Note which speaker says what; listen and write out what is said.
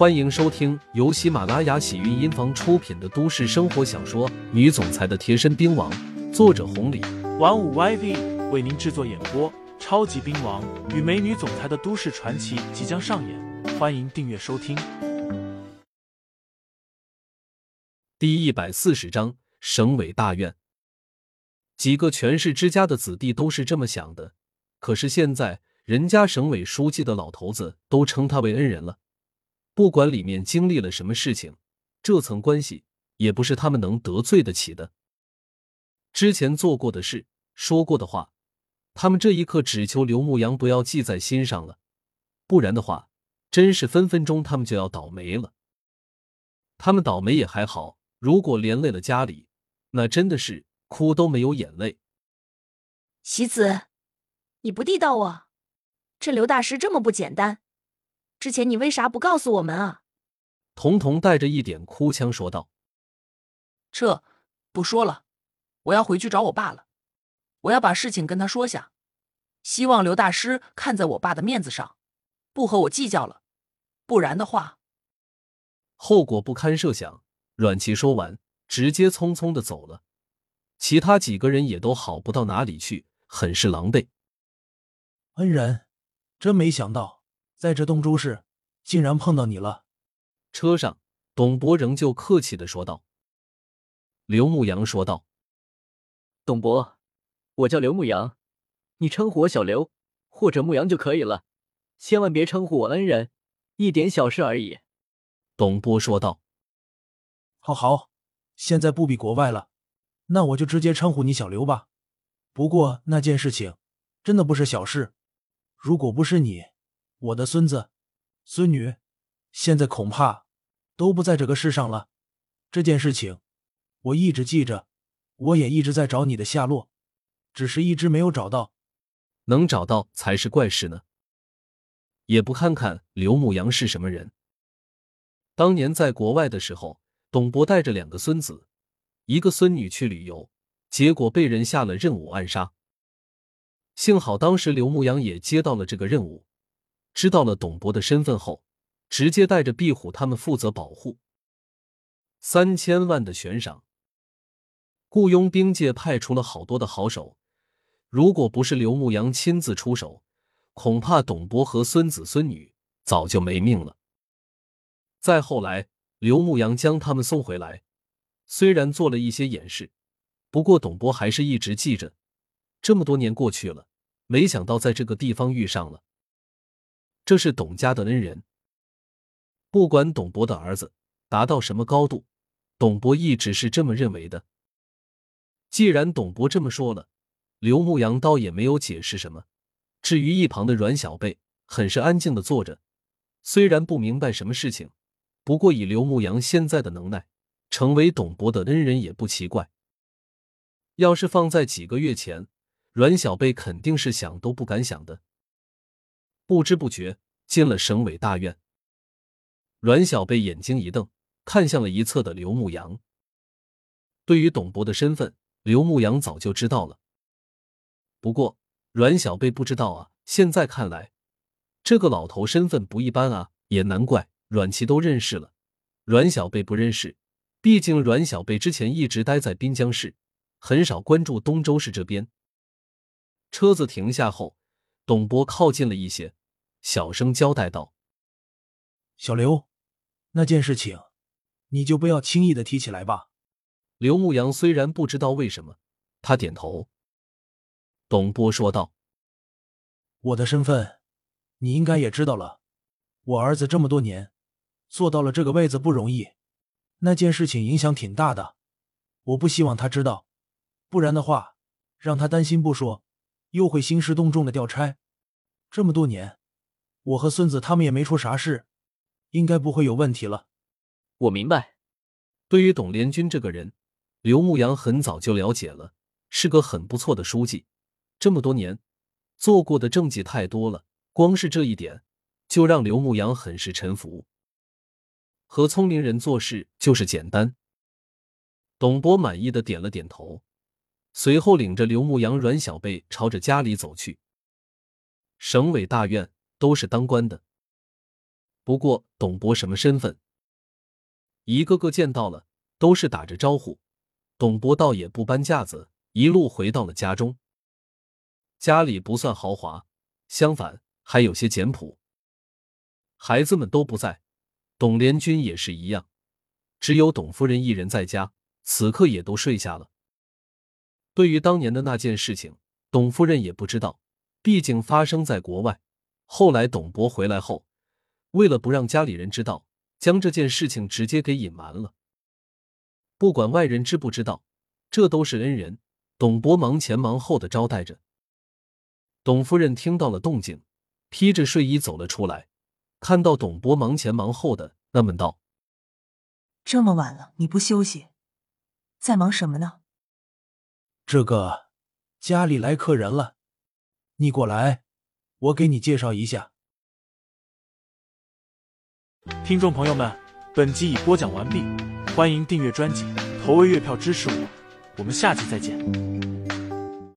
Speaker 1: 欢迎收听由喜马拉雅喜韵音房出品的都市生活小说《女总裁的贴身兵王》，作者红礼，
Speaker 2: 玩五 YV 为您制作演播。超级兵王与美女总裁的都市传奇即将上演，欢迎订阅收听。
Speaker 1: 第一百四十章，省委大院，几个权势之家的子弟都是这么想的。可是现在，人家省委书记的老头子都称他为恩人了。不管里面经历了什么事情，这层关系也不是他们能得罪得起的。之前做过的事，说过的话，他们这一刻只求刘牧阳不要记在心上了，不然的话，真是分分钟他们就要倒霉了。他们倒霉也还好，如果连累了家里，那真的是哭都没有眼泪。
Speaker 3: 喜子，你不地道啊！这刘大师这么不简单。之前你为啥不告诉我们啊？
Speaker 1: 童童带着一点哭腔说道：“
Speaker 4: 这不说了，我要回去找我爸了。我要把事情跟他说下，希望刘大师看在我爸的面子上，不和我计较了。不然的话，
Speaker 1: 后果不堪设想。”阮琪说完，直接匆匆的走了。其他几个人也都好不到哪里去，很是狼狈。
Speaker 5: 恩人，真没想到。在这东州市，竟然碰到你了。
Speaker 1: 车上，董博仍旧客气的说道。
Speaker 6: 刘牧阳说道：“董博，我叫刘牧阳，你称呼我小刘或者牧阳就可以了，千万别称呼我恩人，一点小事而已。”
Speaker 1: 董波说道：“
Speaker 5: 好好，现在不比国外了，那我就直接称呼你小刘吧。不过那件事情真的不是小事，如果不是你……”我的孙子、孙女，现在恐怕都不在这个世上了。这件事情我一直记着，我也一直在找你的下落，只是一直没有找到。
Speaker 1: 能找到才是怪事呢。也不看看刘牧阳是什么人。当年在国外的时候，董博带着两个孙子、一个孙女去旅游，结果被人下了任务暗杀。幸好当时刘牧阳也接到了这个任务。知道了董博的身份后，直接带着壁虎他们负责保护。三千万的悬赏，雇佣兵界派出了好多的好手，如果不是刘牧阳亲自出手，恐怕董博和孙子孙女早就没命了。再后来，刘牧阳将他们送回来，虽然做了一些掩饰，不过董博还是一直记着。这么多年过去了，没想到在这个地方遇上了。这是董家的恩人。不管董博的儿子达到什么高度，董博一直是这么认为的。既然董博这么说了，刘牧阳倒也没有解释什么。至于一旁的阮小贝，很是安静的坐着，虽然不明白什么事情，不过以刘牧阳现在的能耐，成为董博的恩人也不奇怪。要是放在几个月前，阮小贝肯定是想都不敢想的。不知不觉进了省委大院，阮小贝眼睛一瞪，看向了一侧的刘牧阳。对于董博的身份，刘牧阳早就知道了。不过阮小贝不知道啊，现在看来，这个老头身份不一般啊，也难怪阮琪都认识了，阮小贝不认识。毕竟阮小贝之前一直待在滨江市，很少关注东周市这边。车子停下后，董博靠近了一些。小声交代道：“
Speaker 5: 小刘，那件事情，你就不要轻易的提起来吧。”
Speaker 1: 刘牧阳虽然不知道为什么，他点头。董波说道：“
Speaker 5: 我的身份，你应该也知道了。我儿子这么多年，做到了这个位子不容易。那件事情影响挺大的，我不希望他知道，不然的话，让他担心不说，又会兴师动众的调差。这么多年。”我和孙子他们也没出啥事，应该不会有问题了。
Speaker 6: 我明白。
Speaker 1: 对于董连军这个人，刘牧阳很早就了解了，是个很不错的书记。这么多年做过的政绩太多了，光是这一点就让刘牧阳很是臣服。和聪明人做事就是简单。董博满意的点了点头，随后领着刘牧阳、阮小贝朝着家里走去。省委大院。都是当官的，不过董伯什么身份？一个个见到了，都是打着招呼。董伯倒也不搬架子，一路回到了家中。家里不算豪华，相反还有些简朴。孩子们都不在，董连军也是一样，只有董夫人一人在家，此刻也都睡下了。对于当年的那件事情，董夫人也不知道，毕竟发生在国外。后来董博回来后，为了不让家里人知道，将这件事情直接给隐瞒了。不管外人知不知道，这都是恩人。董博忙前忙后的招待着。董夫人听到了动静，披着睡衣走了出来，看到董博忙前忙后的，纳闷道：“
Speaker 7: 这么晚了，你不休息，在忙什么呢？”
Speaker 5: 这个家里来客人了，你过来，我给你介绍一下。
Speaker 2: 听众朋友们，本集已播讲完毕。欢迎订阅专辑，投喂月票支持我，我们下期再见。